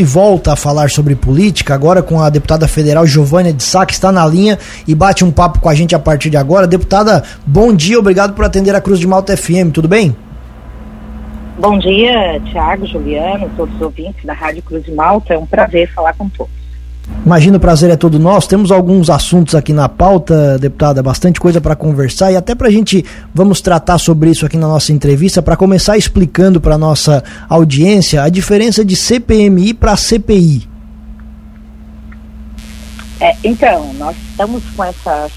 E volta a falar sobre política, agora com a deputada federal Giovânia de Sá, que está na linha e bate um papo com a gente a partir de agora. Deputada, bom dia, obrigado por atender a Cruz de Malta FM, tudo bem? Bom dia, Tiago, Juliano, todos os ouvintes da Rádio Cruz de Malta, é um prazer falar com todos. Imagina, o prazer é todo nosso. Temos alguns assuntos aqui na pauta, deputada, bastante coisa para conversar e até para a gente vamos tratar sobre isso aqui na nossa entrevista para começar explicando para nossa audiência a diferença de CPMI para CPI. É, então, nós estamos com essa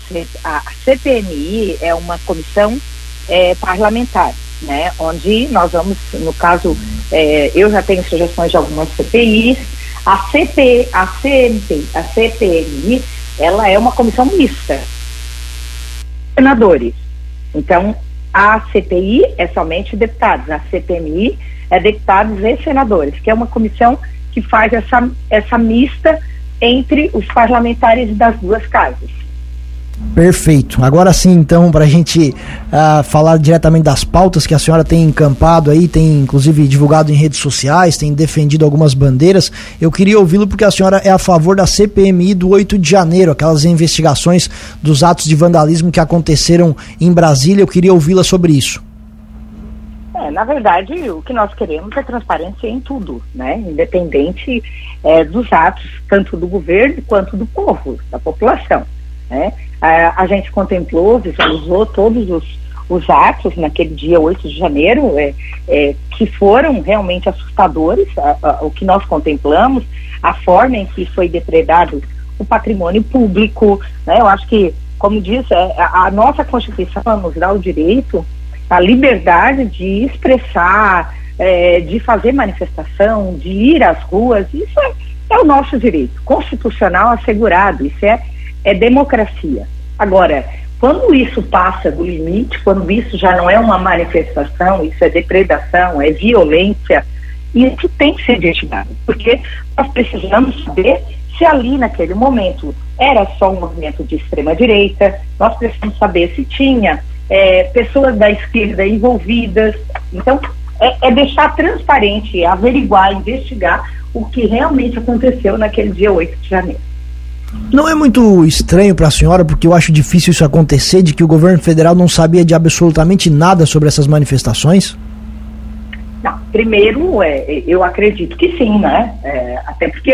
a CPMI é uma comissão é, parlamentar, né? Onde nós vamos, no caso, é, eu já tenho sugestões de algumas CPIs a CP, a CMP, a CPMI, ela é uma comissão mista. Senadores. Então, a CPI é somente deputados, a CPMI é deputados e senadores, que é uma comissão que faz essa, essa mista entre os parlamentares das duas casas. Perfeito. Agora sim, então, para a gente uh, falar diretamente das pautas que a senhora tem encampado aí, tem inclusive divulgado em redes sociais, tem defendido algumas bandeiras, eu queria ouvi-lo porque a senhora é a favor da CPMI do 8 de janeiro, aquelas investigações dos atos de vandalismo que aconteceram em Brasília. Eu queria ouvi-la sobre isso. É, na verdade, o que nós queremos é transparência em tudo, né? Independente é, dos atos, tanto do governo quanto do povo, da população. Né? A, a gente contemplou, visualizou todos os, os atos naquele dia 8 de janeiro, é, é, que foram realmente assustadores, a, a, o que nós contemplamos, a forma em que foi depredado o patrimônio público. Né? Eu acho que, como diz, é, a, a nossa Constituição nos dá o direito, a liberdade de expressar, é, de fazer manifestação, de ir às ruas, isso é, é o nosso direito constitucional assegurado, isso é é democracia. Agora, quando isso passa do limite, quando isso já não é uma manifestação, isso é depredação, é violência, isso tem que ser investigado, porque nós precisamos saber se ali naquele momento era só um movimento de extrema direita, nós precisamos saber se tinha é, pessoas da esquerda envolvidas. Então, é, é deixar transparente, averiguar, investigar o que realmente aconteceu naquele dia 8 de janeiro. Não é muito estranho para a senhora, porque eu acho difícil isso acontecer, de que o governo federal não sabia de absolutamente nada sobre essas manifestações? Não, primeiro, é, eu acredito que sim, né? É, até porque,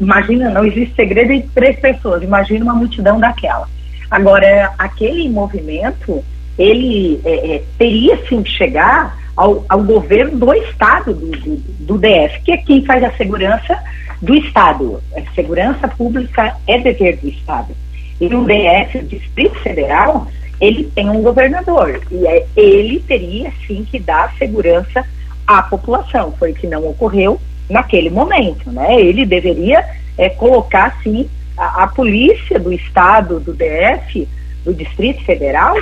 imagina, não existe segredo entre três pessoas, imagina uma multidão daquela. Agora, aquele movimento, ele é, é teria sim que chegar ao, ao governo do estado do, do, do DF, que é quem faz a segurança do Estado. A segurança pública é dever do Estado. E no DF, o Distrito Federal, ele tem um governador. E é, ele teria, sim, que dar segurança à população. Foi o que não ocorreu naquele momento. Né? Ele deveria é, colocar, sim, a, a, polícia do Estado, do DF, do Distrito Federal,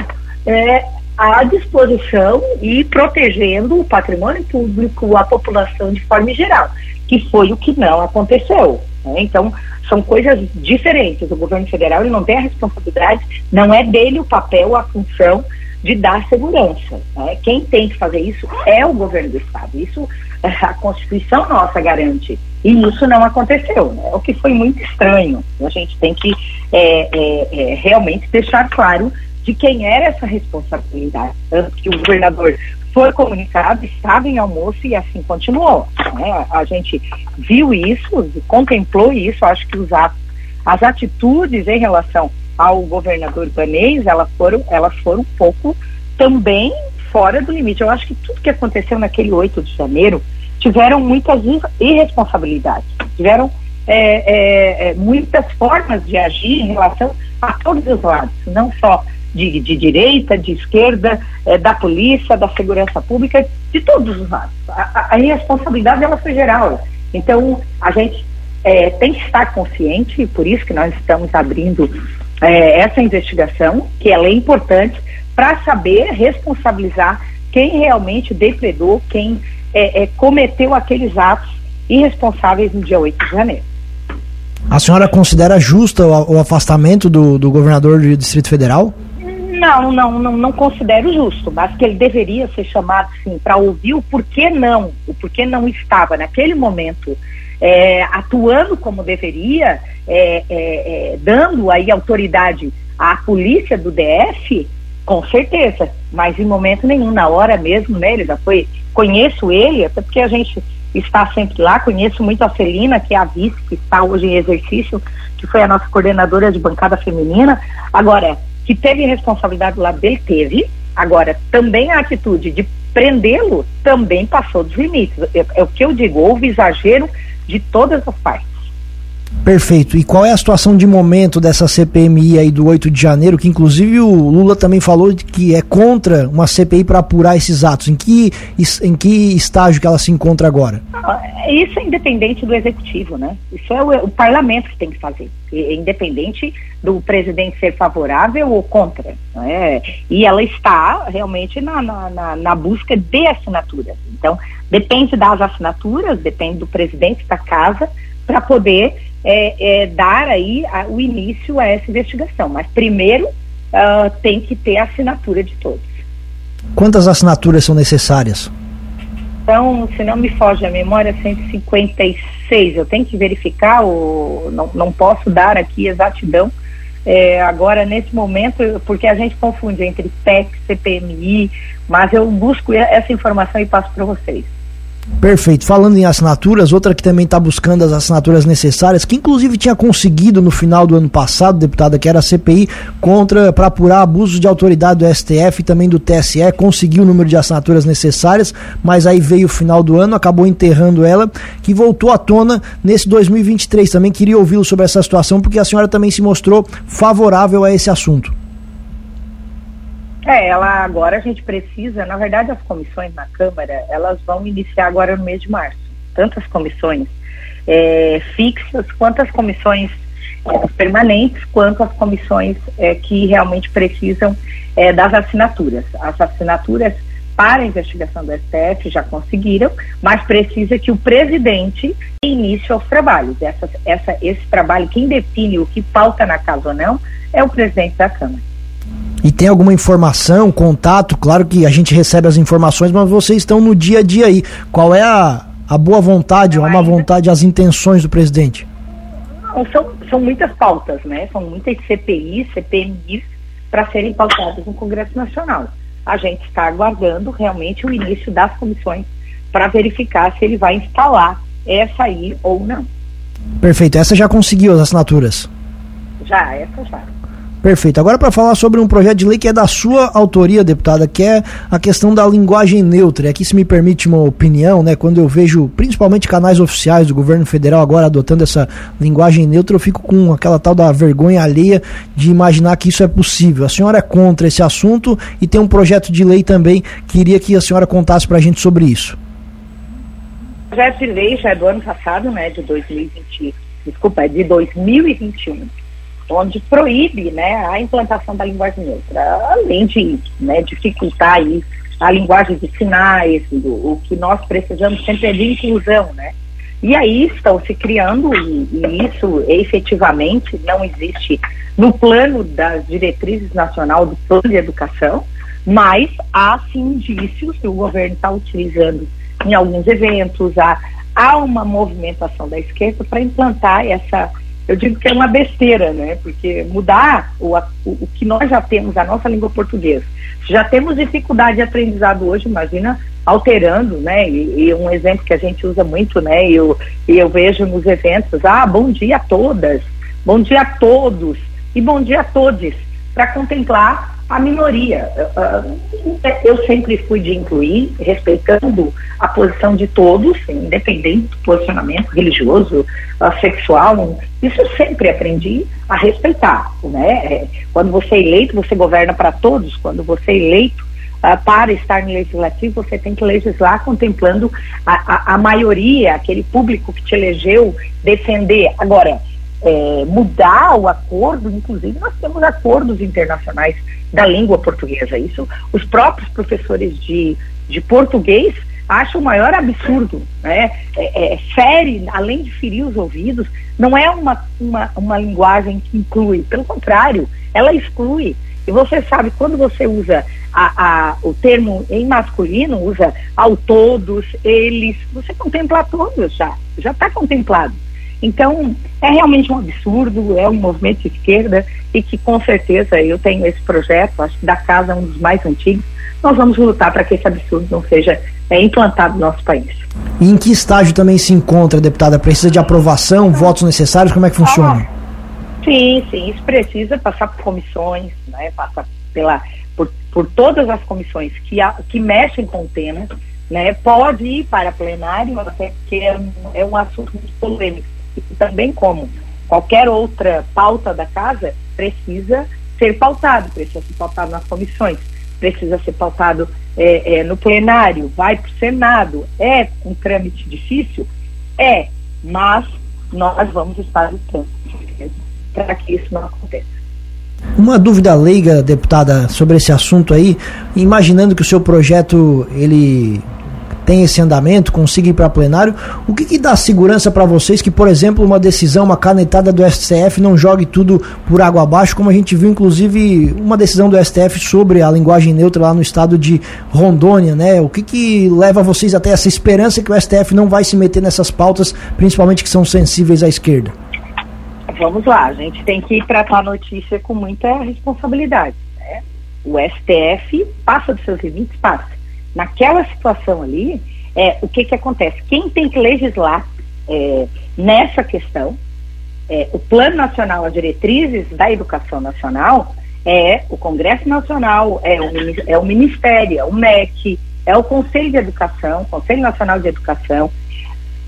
é, à disposição e protegendo o patrimônio público, a população de forma geral que foi o que não aconteceu. Né? Então, são coisas diferentes. O governo federal ele não tem a responsabilidade, não é dele o papel, a função de dar segurança. Né? Quem tem que fazer isso é o governo do Estado. Isso a Constituição nossa garante. E isso não aconteceu, né? o que foi muito estranho. A gente tem que é, é, é, realmente deixar claro de quem era essa responsabilidade. Tanto que o governador foi comunicado, estava em almoço e assim continuou. Né? A gente viu isso, contemplou isso, acho que os atos, as atitudes em relação ao governador Ibanez, elas foram, elas foram um pouco também fora do limite. Eu acho que tudo que aconteceu naquele 8 de janeiro tiveram muitas irresponsabilidades, tiveram é, é, é, muitas formas de agir em relação a todos os lados, não só de, de direita, de esquerda, é, da polícia, da segurança pública, de todos os lados. A, a, responsabilidade ela foi geral. Então, a gente é, tem que estar consciente, e por isso que nós estamos abrindo é, essa investigação, que ela é importante para saber responsabilizar quem realmente depredou, quem cometeu aqueles atos irresponsáveis no dia 8 de janeiro. A senhora considera justo o afastamento do, do governador do Distrito Federal? Não, não, não, não considero justo, mas que ele deveria ser chamado sim para ouvir o porquê não, o porquê não estava naquele momento é, atuando como deveria, é, é, é, dando aí autoridade à polícia do DF, com certeza, mas em momento nenhum, na hora mesmo, né, ele já foi, conheço ele, até porque a gente está sempre lá, conheço muito a Celina, que é a vice, que está hoje em exercício, que foi a nossa coordenadora de bancada feminina, agora, que teve responsabilidade lá dele, teve, agora, também a atitude de prendê-lo também passou dos limites, é, é o que eu digo, houve exagero de todas as partes. Perfeito. E qual é a situação de momento dessa CPMI aí do 8 de janeiro, que inclusive o Lula também falou que é contra uma CPI para apurar esses atos? Em que, em que estágio que ela se encontra agora? Ah, isso é independente do executivo, né? Isso é o, o parlamento que tem que fazer. É independente do presidente ser favorável ou contra. Né? E ela está realmente na, na, na, na busca de assinaturas. Então, depende das assinaturas, depende do presidente da casa para poder é, é, dar aí a, o início a essa investigação. Mas primeiro uh, tem que ter a assinatura de todos. Quantas assinaturas são necessárias? Então, se não me foge a memória, 156. Eu tenho que verificar, o, não, não posso dar aqui exatidão. É, agora, nesse momento, porque a gente confunde entre PEC, CPMI, mas eu busco essa informação e passo para vocês. Perfeito. Falando em assinaturas, outra que também está buscando as assinaturas necessárias, que inclusive tinha conseguido no final do ano passado, deputada, que era a CPI contra para apurar abusos de autoridade do STF e também do TSE, conseguiu o número de assinaturas necessárias, mas aí veio o final do ano, acabou enterrando ela, que voltou à tona nesse 2023. Também queria ouvi-lo sobre essa situação, porque a senhora também se mostrou favorável a esse assunto. É, ela agora a gente precisa, na verdade as comissões na Câmara, elas vão iniciar agora no mês de março. Tantas comissões é, fixas, quanto as comissões é, permanentes, quanto as comissões é, que realmente precisam é, das assinaturas. As assinaturas para a investigação do STF já conseguiram, mas precisa que o presidente inicie os trabalhos. Essa, essa, esse trabalho, quem define o que falta na casa ou não, é o presidente da Câmara. E tem alguma informação, contato? Claro que a gente recebe as informações, mas vocês estão no dia a dia aí. Qual é a, a boa vontade, a má vontade, as intenções do presidente? São, são muitas pautas, né? São muitas CPIs, CPMIs para serem pautadas no Congresso Nacional. A gente está aguardando realmente o início das comissões para verificar se ele vai instalar essa aí ou não. Perfeito. Essa já conseguiu as assinaturas? Já, essa já. Perfeito. Agora para falar sobre um projeto de lei que é da sua autoria, deputada, que é a questão da linguagem neutra. Aqui se me permite uma opinião, né? Quando eu vejo principalmente canais oficiais do governo federal agora adotando essa linguagem neutra, eu fico com aquela tal da vergonha alheia de imaginar que isso é possível. A senhora é contra esse assunto e tem um projeto de lei também. Queria que a senhora contasse para a gente sobre isso. O projeto de lei já é do ano passado, né? De 2020. Desculpa, é de 2021 onde proíbe né, a implantação da linguagem neutra, além de né, dificultar aí a linguagem de sinais, o, o que nós precisamos sempre é de inclusão, né? E aí estão se criando, e, e, isso efetivamente não existe no plano das diretrizes nacional do plano de educação, mas há sim indícios que o governo está utilizando em alguns eventos, há, há uma movimentação da esquerda para implantar essa eu digo que é uma besteira, né? Porque mudar o, o, o, que nós já temos, a nossa língua portuguesa. Já temos dificuldade de aprendizado hoje, imagina alterando, né? E, e um exemplo que a gente usa muito, né? E eu, eu vejo nos eventos, ah, bom dia a todas, bom dia a todos e bom dia a todos, para contemplar a minoria. Eu sempre fui de incluir, respeitando a posição de todos, independente do posicionamento religioso, sexual. Isso eu sempre aprendi a respeitar. Né? É, quando você é eleito, você governa para todos. Quando você é eleito para estar no legislativo, você tem que legislar contemplando a, a, a maioria, aquele público que te elegeu, defender. Agora, é, mudar o acordo, inclusive nós temos acordos internacionais da língua portuguesa. Isso os próprios professores de, de português acham o maior absurdo. Né? É, é, fere, além de ferir os ouvidos, não é uma, uma, uma linguagem que inclui, pelo contrário, ela exclui. E você sabe, quando você usa a, a, o termo em masculino, usa ao todos, eles, você contempla todos já, já está contemplado. Então, é realmente um absurdo, é um movimento de esquerda e que com certeza eu tenho esse projeto, acho que da casa um dos mais antigos, nós vamos lutar para que esse absurdo não seja é, implantado no nosso país. E em que estágio também se encontra, deputada? Precisa de aprovação, votos necessários? Como é que funciona? Ah, sim, sim, isso precisa passar por comissões, né, passar pela, por, por todas as comissões que, a, que mexem com o tema, né, pode ir para plenário, até porque é um, é um assunto muito polêmico. E também como qualquer outra pauta da casa, precisa ser pautado, precisa ser pautado nas comissões, precisa ser pautado é, é, no plenário, vai para o Senado. É um trâmite difícil? É, mas nós vamos estar lutando para que isso não aconteça. Uma dúvida leiga, deputada, sobre esse assunto aí, imaginando que o seu projeto ele tem esse andamento, consiga ir para plenário, o que, que dá segurança para vocês que, por exemplo, uma decisão, uma canetada do STF não jogue tudo por água abaixo, como a gente viu, inclusive, uma decisão do STF sobre a linguagem neutra lá no estado de Rondônia, né? O que, que leva vocês até essa esperança que o STF não vai se meter nessas pautas, principalmente que são sensíveis à esquerda? Vamos lá, a gente tem que tratar a notícia com muita responsabilidade. Né? O STF passa dos seus limites, passa naquela situação ali, é, o que, que acontece? Quem tem que legislar é, nessa questão, é, o Plano Nacional, as diretrizes da educação nacional, é o Congresso Nacional, é o, é o Ministério, é o MEC, é o Conselho de Educação, Conselho Nacional de Educação,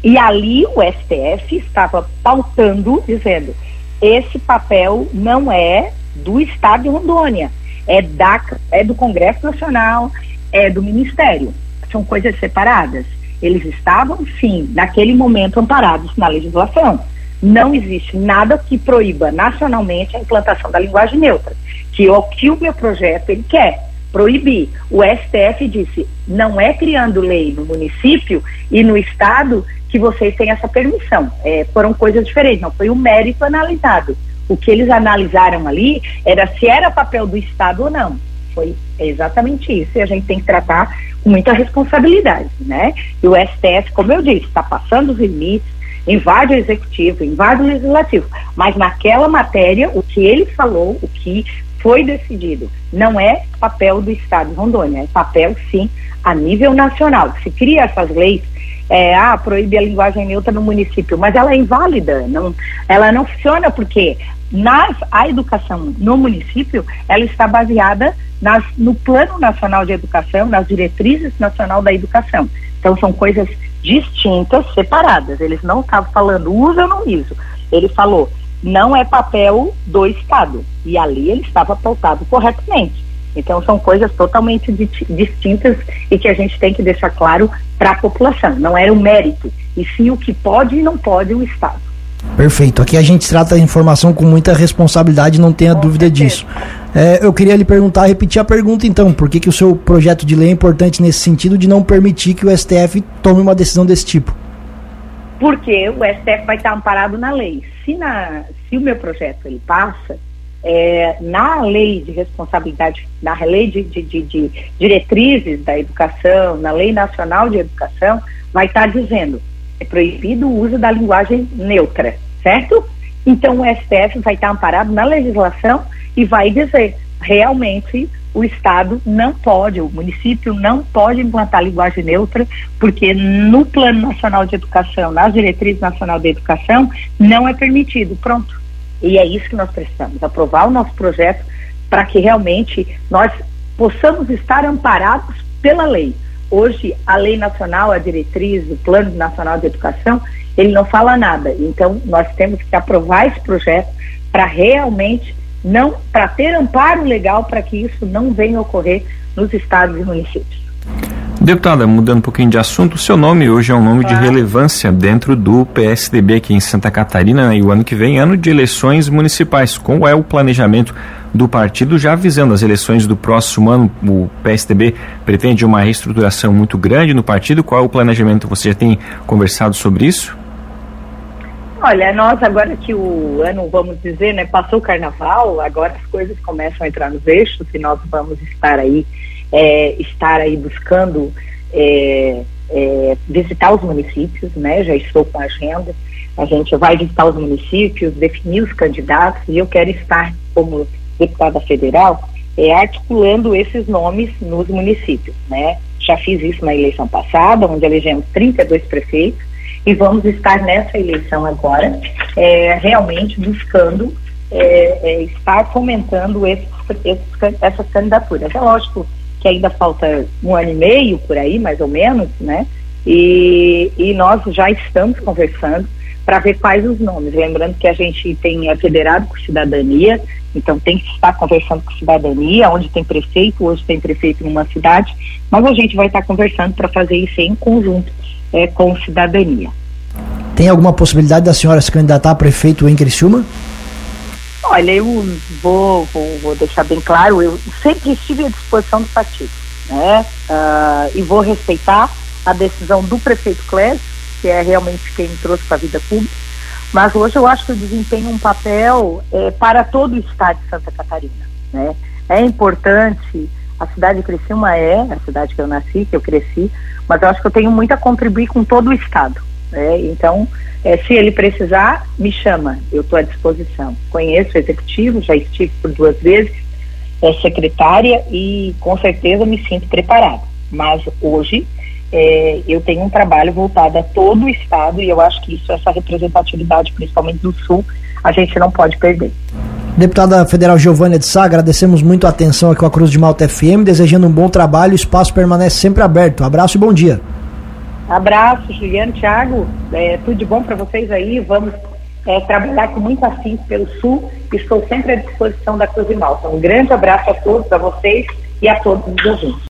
e ali o STF estava pautando, dizendo, esse papel não é do Estado de Rondônia, é, da, é do Congresso Nacional, é do Ministério. São coisas separadas. Eles estavam, sim, naquele momento amparados na legislação. Não existe nada que proíba nacionalmente a implantação da linguagem neutra, que é o que o meu projeto ele quer proibir. O STF disse: não é criando lei no município e no estado que vocês têm essa permissão. É, foram coisas diferentes, não foi o mérito analisado. O que eles analisaram ali era se era papel do estado ou não. Foi exatamente isso. E a gente tem que tratar com muita responsabilidade, né? E o STF, como eu disse, está passando os limites, invade o executivo, invade o legislativo. Mas naquela matéria, o que ele falou, o que foi decidido, não é papel do Estado de Rondônia, é papel, sim, a nível nacional. Se cria essas leis é, ah, proíbe a linguagem neutra no município, mas ela é inválida, não, ela não funciona porque nas, a educação no município, ela está baseada nas, no Plano Nacional de Educação, nas diretrizes nacional da educação. Então são coisas distintas, separadas. Eles não estavam falando usa ou não uso. Ele falou não é papel do Estado. E ali ele estava pautado corretamente. Então são coisas totalmente distintas e que a gente tem que deixar claro para a população. Não era o mérito, e sim o que pode e não pode o Estado. Perfeito. Aqui a gente trata a informação com muita responsabilidade, não tenha com dúvida certeza. disso. É, eu queria lhe perguntar, repetir a pergunta então, por que, que o seu projeto de lei é importante nesse sentido de não permitir que o STF tome uma decisão desse tipo? Porque o STF vai estar amparado na lei. Se, na, se o meu projeto ele passa, é, na lei de responsabilidade, na lei de, de, de, de, diretrizes da educação, na lei nacional de educação, vai estar dizendo é proibido o uso da linguagem neutra, certo? Então o STF vai estar amparado na legislação e vai dizer realmente o Estado não pode, o município não pode implantar linguagem neutra, porque no Plano Nacional de Educação, nas diretrizes nacional de educação, não é permitido. Pronto. E é isso que nós precisamos, aprovar o nosso projeto para que realmente nós possamos estar amparados pela lei. Hoje, a lei nacional, a diretriz, o Plano Nacional de Educação, ele não fala nada. Então, nós temos que aprovar esse projeto para realmente não, para ter amparo legal para que isso não venha ocorrer nos estados e municípios. Deputada, mudando um pouquinho de assunto, o seu nome hoje é um nome de relevância dentro do PSDB aqui em Santa Catarina né? e o ano que vem, ano de eleições municipais. Qual é o planejamento do partido já avisando as eleições do próximo ano? O PSDB pretende uma reestruturação muito grande no partido. Qual é o planejamento? Você já tem conversado sobre isso? Olha, nós agora que o ano, vamos dizer, né, passou o carnaval, agora as coisas começam a entrar nos eixos e nós vamos estar aí, é, estar aí buscando é, é, visitar os municípios, né? Já estou com a agenda. A gente vai visitar os municípios, definir os candidatos e eu quero estar como deputada federal é, articulando esses nomes nos municípios, né? Já fiz isso na eleição passada, onde elegemos 32 prefeitos e vamos estar nessa eleição agora, é, realmente buscando é, é, estar fomentando esses, esses, essas candidaturas. É lógico que ainda falta um ano e meio por aí, mais ou menos, né? E, e nós já estamos conversando para ver quais os nomes. Lembrando que a gente tem é federado com cidadania, então tem que estar conversando com cidadania, onde tem prefeito, hoje tem prefeito numa cidade, mas a gente vai estar conversando para fazer isso em conjunto é, com cidadania. Tem alguma possibilidade da senhora se candidatar a prefeito em Criciúma? Olha, eu vou, vou, vou deixar bem claro, eu sempre estive à disposição do partido, né? Uh, e vou respeitar a decisão do prefeito Clésio, que é realmente quem me trouxe para a vida pública, mas hoje eu acho que eu desempenho um papel é, para todo o estado de Santa Catarina, né? É importante, a cidade de Criciúma é a cidade que eu nasci, que eu cresci, mas eu acho que eu tenho muito a contribuir com todo o estado, né? Então, é, se ele precisar, me chama, eu estou à disposição. Conheço o executivo, já estive por duas vezes, é secretária e com certeza me sinto preparada. Mas hoje é, eu tenho um trabalho voltado a todo o estado e eu acho que isso, essa representatividade, principalmente do sul, a gente não pode perder. Deputada Federal Giovânia de Sá, agradecemos muito a atenção aqui com a Cruz de Malta FM, desejando um bom trabalho, o espaço permanece sempre aberto. abraço e bom dia. Abraço, Juliano, Thiago, é, tudo de bom para vocês aí. Vamos é, trabalhar com muito afinco pelo Sul. Estou sempre à disposição da Cruz de Malta. Um grande abraço a todos, a vocês e a todos os ouvintes.